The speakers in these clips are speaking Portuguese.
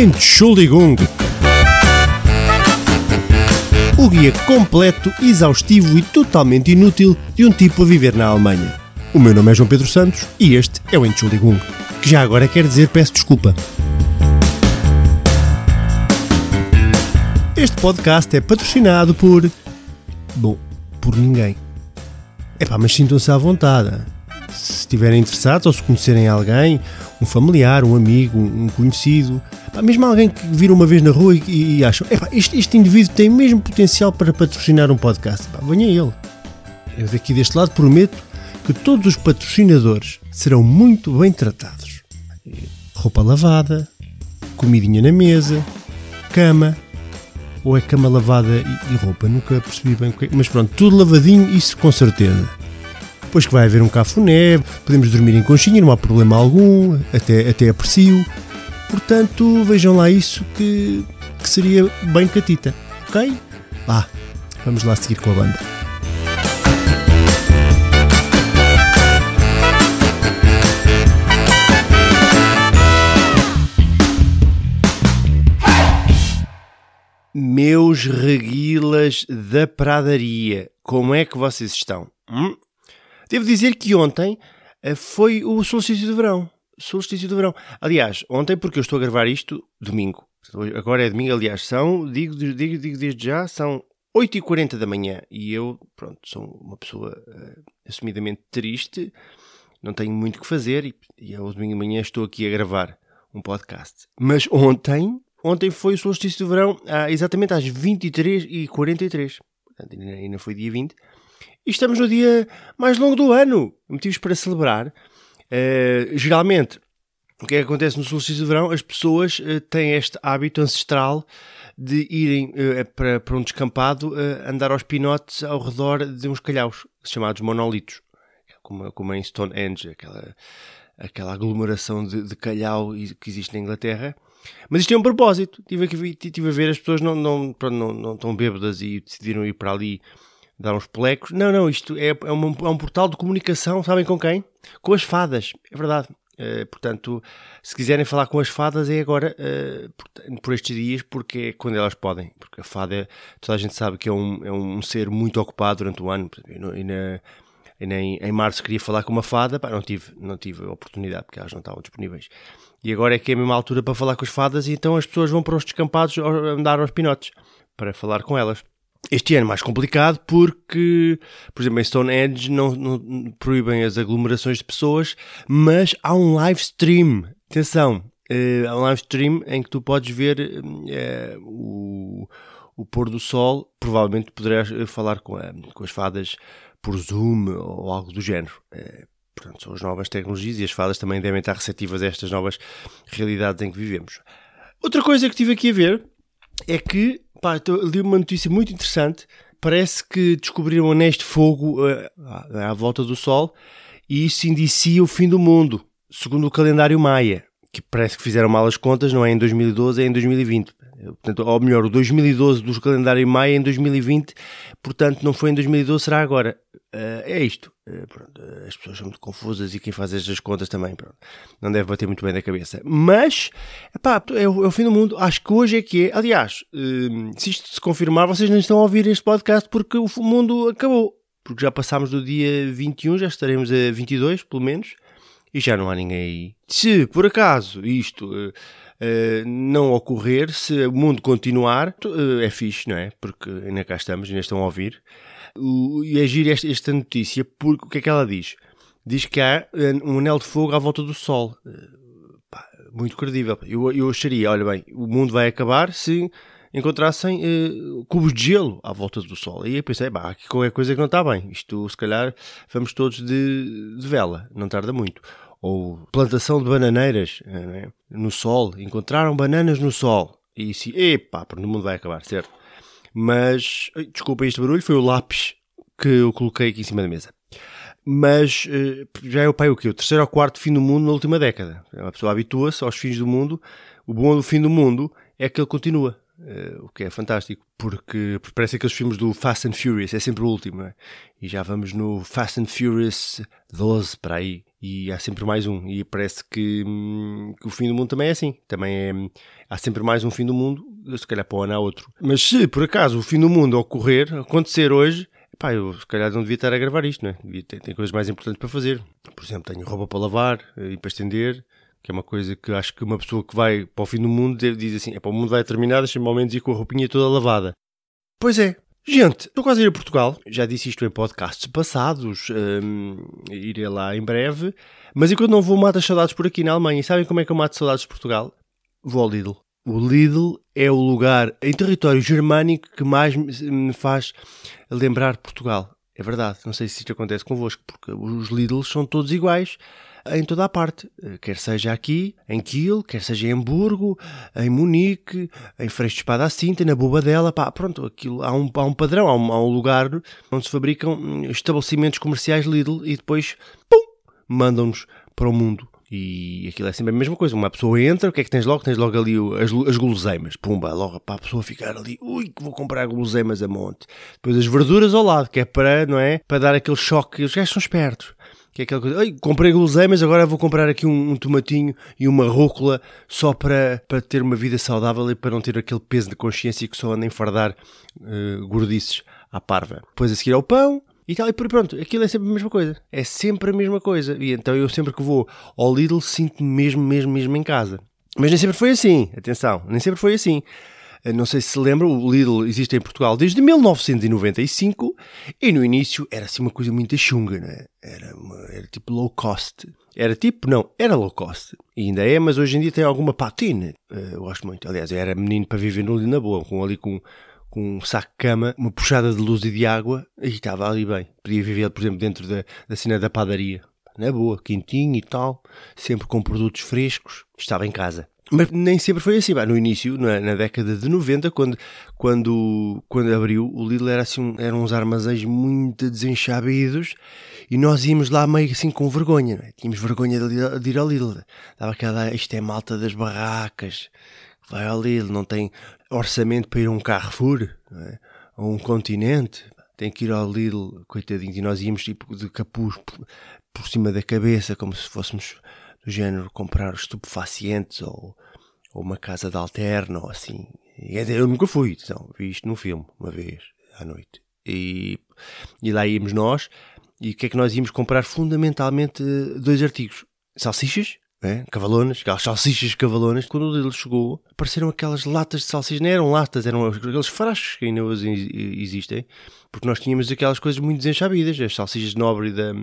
Entschuldigung. O guia completo, exaustivo e totalmente inútil de um tipo a viver na Alemanha. O meu nome é João Pedro Santos e este é o Entschuldigung, que já agora quer dizer peço desculpa. Este podcast é patrocinado por. Bom, por ninguém. Epá, mas sintam-se à vontade. Se estiverem interessados ou se conhecerem alguém, um familiar, um amigo, um conhecido, mesmo alguém que viram uma vez na rua e, e acham, este, este indivíduo tem mesmo potencial para patrocinar um podcast, epá, venha ele. Eu daqui deste lado prometo que todos os patrocinadores serão muito bem tratados. Roupa lavada, comidinha na mesa, cama, ou é cama lavada e, e roupa? Nunca percebi bem o que é. Mas pronto, tudo lavadinho, isso com certeza. Depois que vai haver um cafuné, podemos dormir em conchinha, não há problema algum, até, até aprecio. Portanto, vejam lá isso que, que seria bem catita, ok? Vá, vamos lá seguir com a banda. Meus reguilas da pradaria, como é que vocês estão? Hum? Devo dizer que ontem eh, foi o solstício de verão. Solstício de verão. Aliás, ontem, porque eu estou a gravar isto domingo. Agora é domingo, aliás, são, digo, digo, digo desde já, são 8h40 da manhã e eu, pronto, sou uma pessoa uh, assumidamente triste, não tenho muito o que fazer e, e ao domingo de manhã estou aqui a gravar um podcast. Mas ontem Ontem foi o solstício de verão, exatamente às 23h43. Portanto, ainda foi dia 20. E estamos no dia mais longo do ano. Motivos para celebrar. Uh, geralmente, o que é que acontece no solstício de verão? As pessoas uh, têm este hábito ancestral de irem uh, para, para um descampado andar aos pinotes ao redor de uns calhaus, chamados monolitos. Como, como em Stonehenge, aquela, aquela aglomeração de, de calhau que existe na Inglaterra mas isto tem um propósito. Tive, aqui, tive a ver, as pessoas não, não, pronto, não, não estão bêbadas e decidiram ir para ali dar uns polecos. Não, não, isto é, é, um, é um portal de comunicação, sabem com quem? Com as fadas, é verdade. Uh, portanto, se quiserem falar com as fadas é agora, uh, por, por, estes dias, porque é quando elas podem. Porque a fada, toda a gente sabe que é um, é um ser muito ocupado durante o ano. E, nem, em março queria falar com uma fada, pá, não tive, não tive oportunidade, porque elas não estavam disponíveis. E agora é que é a mesma altura para falar com as fadas e então as pessoas vão para os descampados andar aos pinotes para falar com elas. Este ano é mais complicado porque, por exemplo, em Stonehenge não, não proíbem as aglomerações de pessoas, mas há um live stream. Atenção, uh, há um live stream em que tu podes ver uh, o, o pôr do sol. Provavelmente poderás eh, falar com, a, com as fadas por Zoom ou algo do género. Uh, Portanto, são as novas tecnologias e as fadas também devem estar receptivas a estas novas realidades em que vivemos. Outra coisa que tive aqui a ver é que, pá, li uma notícia muito interessante. Parece que descobriram anéis de fogo uh, à volta do Sol e isso indicia o fim do mundo, segundo o calendário Maia, que parece que fizeram mal as contas, não é em 2012, é em 2020. Portanto, ou melhor, o 2012 do calendário Maia é em 2020, portanto, não foi em 2012, será agora. Uh, é isto. Uh, pronto, as pessoas são muito confusas e quem faz estas contas também pronto, não deve bater muito bem na cabeça. Mas, epá, é, o, é o fim do mundo. Acho que hoje é que é. Aliás, uh, se isto se confirmar, vocês não estão a ouvir este podcast porque o mundo acabou. Porque já passámos do dia 21, já estaremos a 22, pelo menos, e já não há ninguém aí. Se por acaso isto Uh, não ocorrer, se o mundo continuar, uh, é fixe, não é? Porque ainda cá estamos, ainda estão a ouvir. E agir esta, notícia, porque o que é que ela diz? Diz que há eh, um anel de fogo à volta do Sol. Muito credível. Eu, eu acharia, olha bem, o mundo vai acabar se encontrassem cubos de gelo à volta do Sol. E eu pensei, pá, aqui qualquer coisa que não está bem. Isto, se calhar, vamos todos de, de vela, não tarda muito ou plantação de bananeiras é? no sol, encontraram bananas no sol e se, epá, o mundo vai acabar, certo? Mas, desculpa este barulho, foi o lápis que eu coloquei aqui em cima da mesa. Mas eh, já é o pai o quê? O terceiro ou quarto fim do mundo na última década. A pessoa habitua-se aos fins do mundo. O bom do fim do mundo é que ele continua. uh, o que é fantástico, porque, porque, parece aqueles filmes do Fast and Furious, é sempre o último, é? E já vamos no Fast and Furious 12 para aí, e há sempre mais um, e parece que, hum, que o fim do mundo também é assim, também é, há sempre mais um fim do mundo, se calhar para o ano há outro. Mas se por acaso o fim do mundo ocorrer, acontecer hoje, pá, eu se calhar não devia estar a gravar isto, não é? Devia ter, coisas mais importantes para fazer. Por exemplo, tenho roupa para lavar eh, e para estender, que é uma coisa que acho que uma pessoa que vai para o fim do mundo dizer assim: é para o mundo vai terminar, deixa-me ao menos ir com a roupinha toda lavada. Pois é. Gente, estou quase a ir a Portugal. Já disse isto em podcasts passados. Um, irei lá em breve. Mas enquanto não vou, mato as saudades por aqui na Alemanha. E sabem como é que eu mato saudades de Portugal? Vou ao Lidl. O Lidl é o lugar em território germânico que mais me faz lembrar Portugal. É verdade, não sei se isto acontece convosco, porque os Lidls são todos iguais em toda a parte, quer seja aqui, em Kiel, quer seja em Hamburgo, em Munique, em Freixo de Espada à Cinta, na Bobadela, pá, pronto, aquilo, há, um, há um padrão, há um, há um lugar onde se fabricam estabelecimentos comerciais Lidl e depois, pum, mandam-nos para o mundo. E aquilo é sempre a mesma coisa. Uma pessoa entra, o que é que tens logo? Tens logo ali as, as guloseimas. Pumba, logo para a pessoa ficar ali, ui, que vou comprar guloseimas a monte. Depois as verduras ao lado, que é para, não é? Para dar aquele choque. Os gajos são espertos. Que é aquela coisa, Ai, comprei guloseimas, agora vou comprar aqui um, um, tomatinho e uma rúcula só para, para ter uma vida saudável e para não ter aquele peso de consciência que só anda a enfardar uh, gordices à parva. Depois a seguir ao pão, e tal, e pronto, aquilo é sempre a mesma coisa. É sempre a mesma coisa. E então eu sempre que vou ao Lidl sinto-me mesmo, mesmo, mesmo em casa. Mas nem sempre foi assim, atenção, nem sempre foi assim. Eh, não sei se se lembra, o Lidl existe em Portugal desde 1995 e no início era assim uma coisa muito chunga, né? era, uma, era tipo low cost. Era tipo, não, era low cost. E ainda é, mas hoje em dia tem alguma patina. Eh, eu gosto muito. Aliás, era menino para viver no Lidl na boa, com ali com com um saco de cama, uma puxada de luz e de água, e estava ali bem. Podia viver, por exemplo, dentro da, da cena da padaria. Na boa, quentinho e tal, sempre com produtos frescos, estava em casa. Mas nem sempre foi assim. No início, na, na, década de 90, quando, quando, quando abriu, o Lidl era assim, eram uns armazéns muito desenchabidos e nós íamos lá meio assim com vergonha. Não é? Tínhamos vergonha de, de ir ao Lidl. Dava aquela, isto é malta das barracas, vai ao Lidl, não tem orçamento para ir a um Carrefour, é? a um continente, tem que ir ao Lidl, coitadinho, e nós íamos tipo de capuz por, por cima da cabeça, como se fôssemos do género comprar estupefacientes ou, ou uma casa de alterna ou assim. Eu nunca fui, então, vi isto num filme, uma vez, à noite. E, e lá íamos nós, e o que é que nós íamos comprar? Fundamentalmente dois artigos. Salsichas é? cavalonas, aquelas salsichas cavalonas. Quando o Lidl chegou, apareceram aquelas latas de salsichas, não eram latas, eram aqueles frascos que ainda hoje existem, porque nós tínhamos aquelas coisas muito desenchabidas, as salsichas de nobre e, da,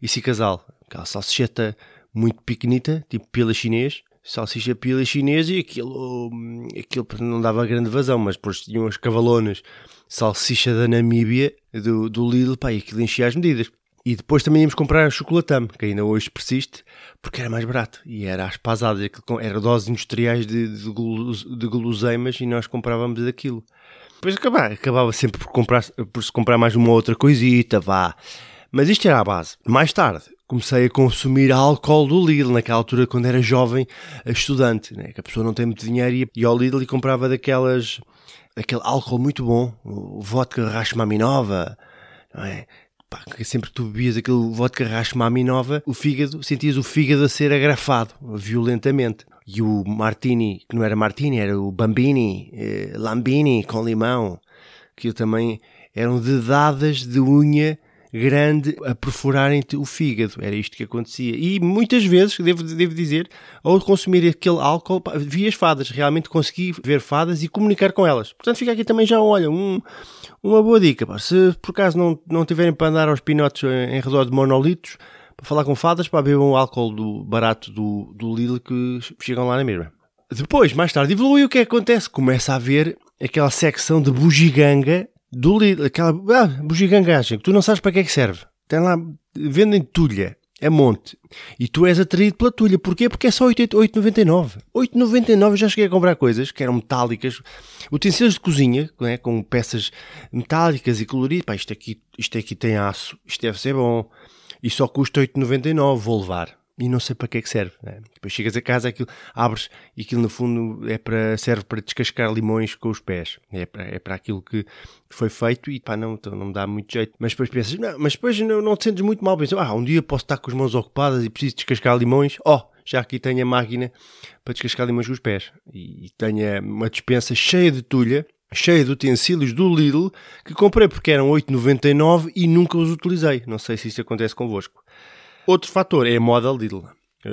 e casal, aquela salsicheta muito pequenita, tipo pila chinês, salsicha pila chinês e aquilo, aquilo não dava grande vazão, mas depois tinham as cavalonas, salsicha da Namíbia, do, do Lidl, pá, e aquilo enchia as medidas. E depois também íamos comprar chocolatame, que ainda hoje persiste, porque era mais barato. E era às pasadas, era doses industriais de, de, de guloseimas e nós comprávamos aquilo. Depois acabava, acabava sempre por, comprar, por se comprar mais uma outra coisita, vá. Mas isto era a base. Mais tarde, comecei a consumir álcool do Lidl, naquela altura quando era jovem, estudante, né? que a pessoa não tem muito dinheiro e ia ao Lidl e comprava daquelas, aquele álcool muito bom, o vodka Rashmaninova, não é? pá, sempre que tu bebias aquele vodka Rashmaninova, o fígado, sentias o fígado a ser agrafado violentamente. E o martini, que não era martini, era o bambini, eh, lambini com limão, que também eram dedadas de unha grande a perforarem-te o fígado. Era isto que acontecia. E muitas vezes, devo, devo dizer, ao consumir aquele álcool, vi as fadas. Realmente consegui ver fadas e comunicar com elas. Portanto, fica aqui também já, olha, um, uma boa dica. Pá. Se por acaso não, não tiverem para andar aos pinotes em, em redor de monolitos, para falar com fadas, para beber um álcool do, barato do, do Lidl que chegam lá na mesma. Depois, mais tarde, evolui o que é acontece? Começa a haver aquela secção de bugiganga do Lidl, aquela ah, bugigangagem, que tu não sabes para que é que serve. Tem lá, vendem tulha, é monte. E tu és atraído pela tulha. Porquê? Porque é só 8,99. 8,99 já cheguei a comprar coisas que eram metálicas. Utensílios de cozinha, é? com peças metálicas e coloridas. Pá, isto aqui, isto aqui tem aço. Isto deve ser bom. E só custa 8,99. Vou levar. E não sei para que é que serve. Né? Depois chegas a casa, aquilo, abres e aquilo no fundo é para, serve para descascar limões com os pés. É para, é para aquilo que foi feito e pá, não, então não me dá muito jeito. Mas depois pensas, não, mas depois não, não te sentes muito mal. Pensas, ah, um dia posso estar com as mãos ocupadas e preciso descascar limões. Oh, já aqui tenho a máquina para descascar limões com os pés. E, e tenho uma dispensa cheia de tulha cheia de utensílios do Lidl que comprei porque eram 8,99 e nunca os utilizei. Não sei se isso acontece convosco. Outro fator é a moda Lidl.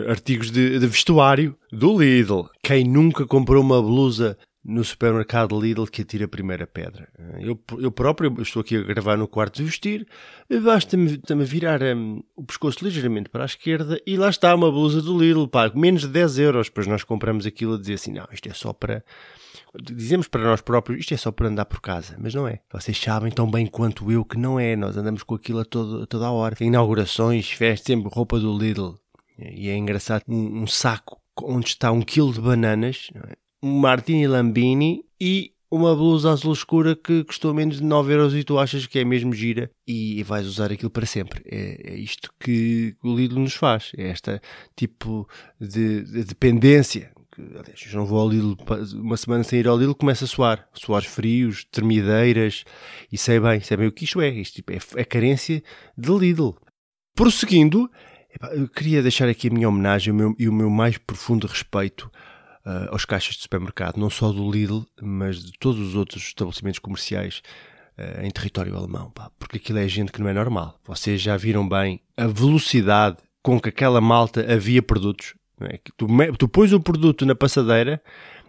Artigos de, de vestuário do Lidl. Quem nunca comprou uma blusa no supermercado Lidl que atira a primeira pedra. Eu, eu próprio estou aqui a gravar no quarto de vestir, basta-me virar um, o pescoço ligeiramente para a esquerda e lá está uma blusa do Lidl, pá, menos de 10 euros. Depois nós compramos aquilo a dizer assim: não, isto é só para dizemos para nós próprios, isto é só para andar por casa, mas não é. Vocês sabem tão bem quanto eu que não é. Nós andamos com aquilo a, todo, toda a hora. Inaugurações, festas, sempre roupa do Lidl. E é engraçado, um, um saco onde está um quilo de bananas, é? Um Martini Lambini e uma blusa azul escura que custou menos de 9 euros e tu achas que é mesmo gira e vais usar aquilo para sempre. É, é isto que o Lidl nos faz. É este tipo de, de dependência aliás, eu não vou ao Lidl, uma semana sem ir ao Lidl, começa a suar. Suores frios, termideiras, e sei bem, sei bem o que isto é. Isto tipo, é a carência de Lidl. Prosseguindo, eu queria deixar aqui a minha homenagem o meu, e o meu mais profundo respeito uh, aos caixas de supermercado, não só do Lidl, mas de todos os outros estabelecimentos comerciais uh, em território alemão, pá, porque aquilo é gente que não é normal. Vocês já viram bem a velocidade com que aquela malta havia produtos. É? Tu, tu pões o produto na passadeira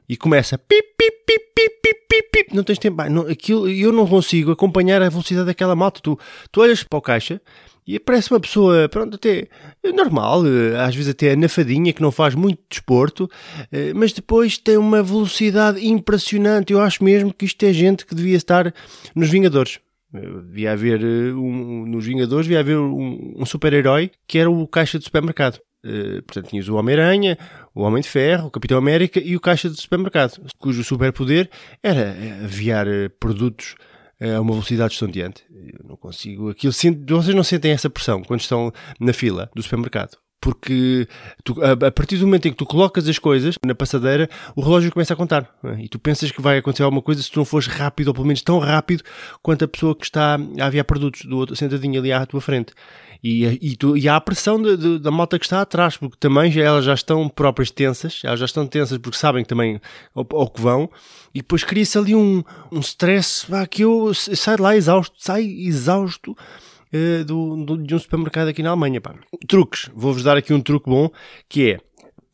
e começa pip, pip, pip, pip, pip, pip, pip. não tens tempo, não, aquilo, eu não consigo acompanhar a velocidade daquela malta. Tu, tu olhas para o caixa e parece uma pessoa, pronto, até normal, às vezes até anafadinha, que não faz muito desporto, eh, mas depois tem uma velocidade impressionante. Eu acho mesmo que isto é gente que devia estar nos Vingadores. Devia haver, eh, um, nos Vingadores, devia haver um, um super-herói que era o caixa de supermercado. Portanto, tinhas o Homem-Aranha, o Homem de Ferro, o Capitão América e o caixa de supermercado, cujo superpoder era enviar eh, produtos eh, a uma velocidade estonteante. Eu não consigo. Aquilo, vocês não sentem essa pressão quando estão na fila do supermercado. Porque tu, a, partir do momento em que tu colocas as coisas na passadeira, o relógio começa a contar. É? E tu pensas que vai acontecer alguma coisa se tu não fores rápido, ou pelo menos tão rápido quanto a pessoa que está a aviar produtos do outro, sentadinha ali à tua frente. E, e, tu, e há a pressão de, de, da malta que está atrás, porque também já, elas já estão próprias tensas, elas já estão tensas porque sabem que também ao que vão, e depois cria-se ali um, um stress pá, que eu saio lá exausto, saio exausto uh, do, do, de um supermercado aqui na Alemanha. Pá. Truques, vou-vos dar aqui um truque bom que é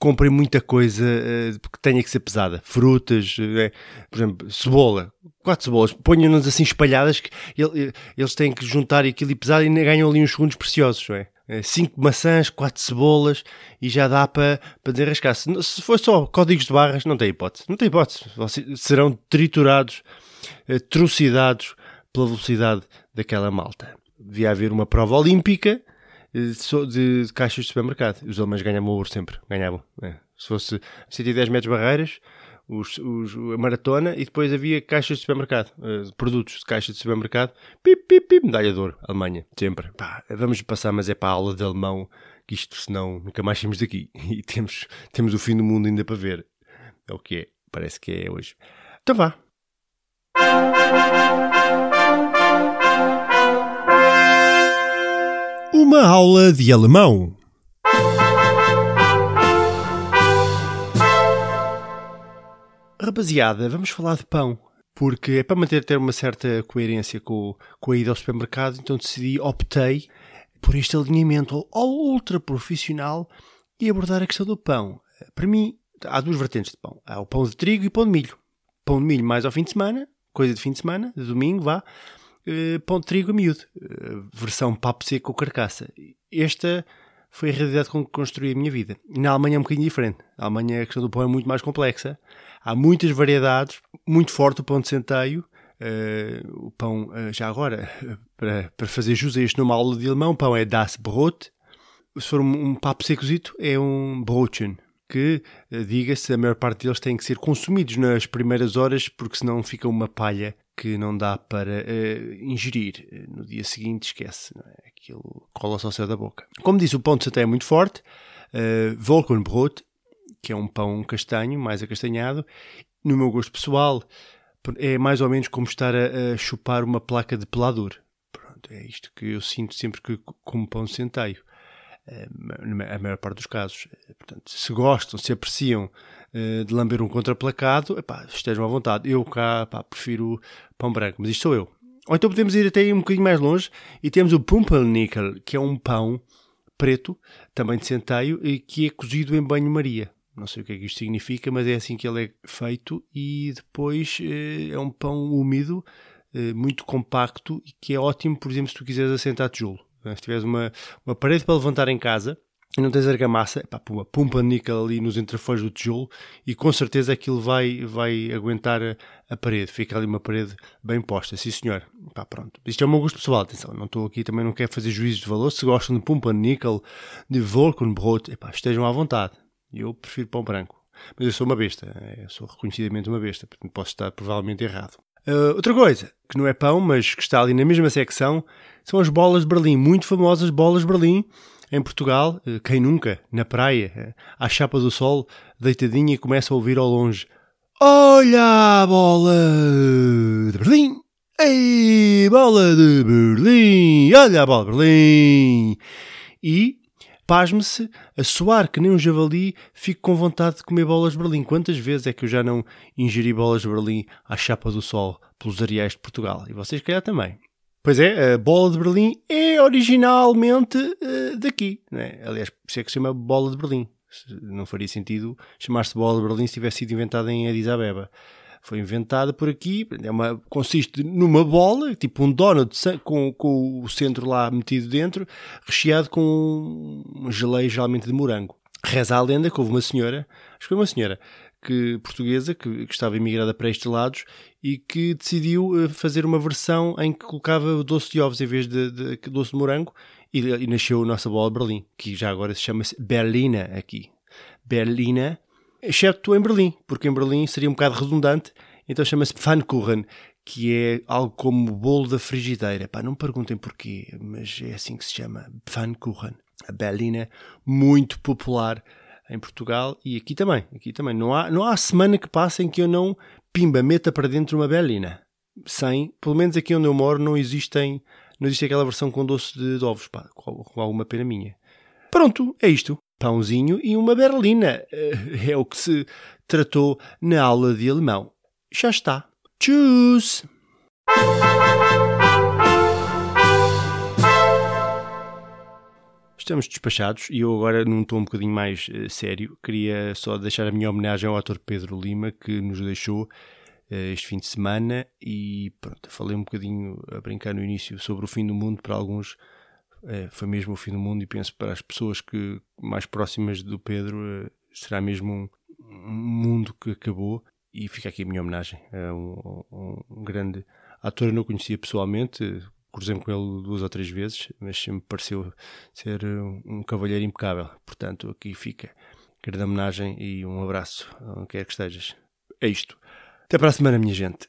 comprem muita coisa uh, que tenha que ser pesada. Frutas, uh, por exemplo, cebola. Quatro cebolas. Ponham-nas assim espalhadas que ele, eles têm que juntar aquilo e pesar e ganham ali uns segundos preciosos, não é? Uh, cinco maçãs, quatro cebolas e já dá para, desenrascar. Se, se for só códigos de barras, não tem hipótese. Não tem hipótese. Serão triturados, trucidados pela velocidade daquela malta. Devia haver uma prova olímpica de, de, caixas de supermercado. Os alemães ganhavam ouro sempre, ganhavam. É. Se fosse 110 metros barreiras, os, os, a maratona, e depois havia caixas de supermercado, uh, produtos de caixas de supermercado, pip, pip, pip, medalha de ouro, Alemanha, sempre. Pá, vamos passar, mas é para a aula de alemão, que isto senão nunca mais saímos daqui. E temos, temos o fim do mundo ainda para ver. É o que é, parece que é hoje. Então vá. Uma aula de alemão. Rapaziada, vamos falar de pão. Porque é para manter ter uma certa coerência com, com a ida ao supermercado, então decidi, optei por este alinhamento ao ultra profissional e abordar a questão do pão. Para mim, há duas vertentes de pão. Há o pão de trigo e o pão de milho. Pão de milho mais ao fim de semana, coisa de fim de semana, de domingo, vá uh, pão de trigo miúdo, uh, versão papo seco ou carcaça. Esta foi a realidade com que construí a minha vida. Na Alemanha é um bocadinho diferente. Na Alemanha a questão do pão é muito mais complexa. Há muitas variedades, muito forte o pão de centeio. Uh, o pão, já agora, para, para fazer jus a este numa aula de alemão, o pão é das Brot. Se for um, um papo secozito, é um Brotchen que, diga-se, a maior parte deles têm que ser consumidos nas primeiras horas, porque senão fica uma palha que não dá para uh, ingerir. No dia seguinte esquece, não é? aquilo cola-se ao céu da boca. Como disse, o pão de satã é muito forte, uh, Volkenbrot, que é um pão castanho, mais acastanhado. No meu gosto pessoal, é mais ou menos como estar a, a chupar uma placa de pelador. Pronto, é isto que eu sinto sempre que como pão de centeio. A maior parte dos casos. Portanto, se gostam, se apreciam uh, de lamber um contraplacado, epá, estejam à vontade. Eu cá epá, prefiro pão branco, mas isto sou eu. Ou então podemos ir até um bocadinho mais longe e temos o Pumpernickel, que é um pão preto, também de centeio, que é cozido em banho-maria. Não sei o que é que isto significa, mas é assim que ele é feito e depois eh, é um pão úmido, eh, muito compacto e que é ótimo, por exemplo, se tu quiseres assentar tijolo. Se tiveres uma, uma parede para levantar em casa e não tens argamassa, pá, puma, pumpa níquel ali nos entrefolhos do tijolo e com certeza aquilo vai, vai aguentar a, a, parede. Fica ali uma parede bem posta, sim senhor. Pá, pronto. Isto é o meu gosto pessoal, atenção, não estou aqui, também não quero fazer juízos de valor. Se gostam de pumpa níquel, de Volkenbrot, epá, estejam à vontade. Eu prefiro pão branco. Mas eu sou uma besta, eu sou reconhecidamente uma besta, portanto posso estar provavelmente errado. Uh, outra coisa, que não é pão, mas que está ali na mesma secção, são as bolas de Berlim, muito famosas bolas de Berlim, em Portugal, uh, quem nunca, na praia, uh, à chapa do sol, deitadinha começa a ouvir ao longe Olha a bola de Berlim! Ei, bola de Berlim! Olha a bola de Berlim! E pasme-se, a suar que nem um javali, fico com vontade de comer bolas de Berlim. Quantas vezes é que eu já não ingeri bolas de Berlim à chapa do sol pelos areais de Portugal? E vocês, calhar, também. Pois é, a bola de Berlim é originalmente uh, daqui. Né? Aliás, por isso é que se chama bola de Berlim. Não faria sentido chamar-se bola de Berlim se tivesse sido inventada em Addis Abeba foi inventada por aqui. É uma, consiste numa bola, tipo um donut com, com o centro lá metido dentro, recheado com um geleia geralmente de morango. Reza a lenda que houve uma senhora, acho que foi uma senhora, que, portuguesa que, que, estava imigrada para estes lados e que decidiu eh, fazer uma versão em que colocava doce de ovos em vez de, de, de doce de morango e, e, nasceu a nossa bola de Berlim, que já agora se chama-se Berlina aqui. Berlina exceto em Berlim, porque em Berlim seria um bocado redundante, então chama-se Pfannkuchen, que é algo como bolo da frigideira. Pá, não me perguntem porquê, mas é assim que se chama, Pfannkuchen. A Berlina, muito popular em Portugal e aqui também. Aqui também. Não há, não há semana que passe em que eu não, pimba, meta para dentro uma Berlina. Sem, pelo menos aqui onde eu moro, não existem, não existe aquela versão com doce de, ovos, pá, com alguma pena minha. Pronto, é isto pãozinho e uma berlina. Eh, é o que se tratou na aula de alemão. Já está. Tschüss! Estamos despachados e eu agora, num tom um bocadinho mais uh, sério, queria só deixar a minha homenagem ao ator Pedro Lima, que nos deixou uh, este fim de semana e pronto, falei um bocadinho a brincar no início sobre o fim do mundo para alguns é, foi mesmo o fim do mundo e penso para as pessoas que mais próximas do Pedro é, será mesmo um, um, mundo que acabou. E fica aqui a minha homenagem a um, um grande ator eu não conhecia pessoalmente. Cruzei com ele duas ou três vezes mas sempre pareceu ser um cavalheiro impecável. Portanto aqui fica. Grande homenagem e um abraço onde quer que estejas. É isto. Até para a semana minha gente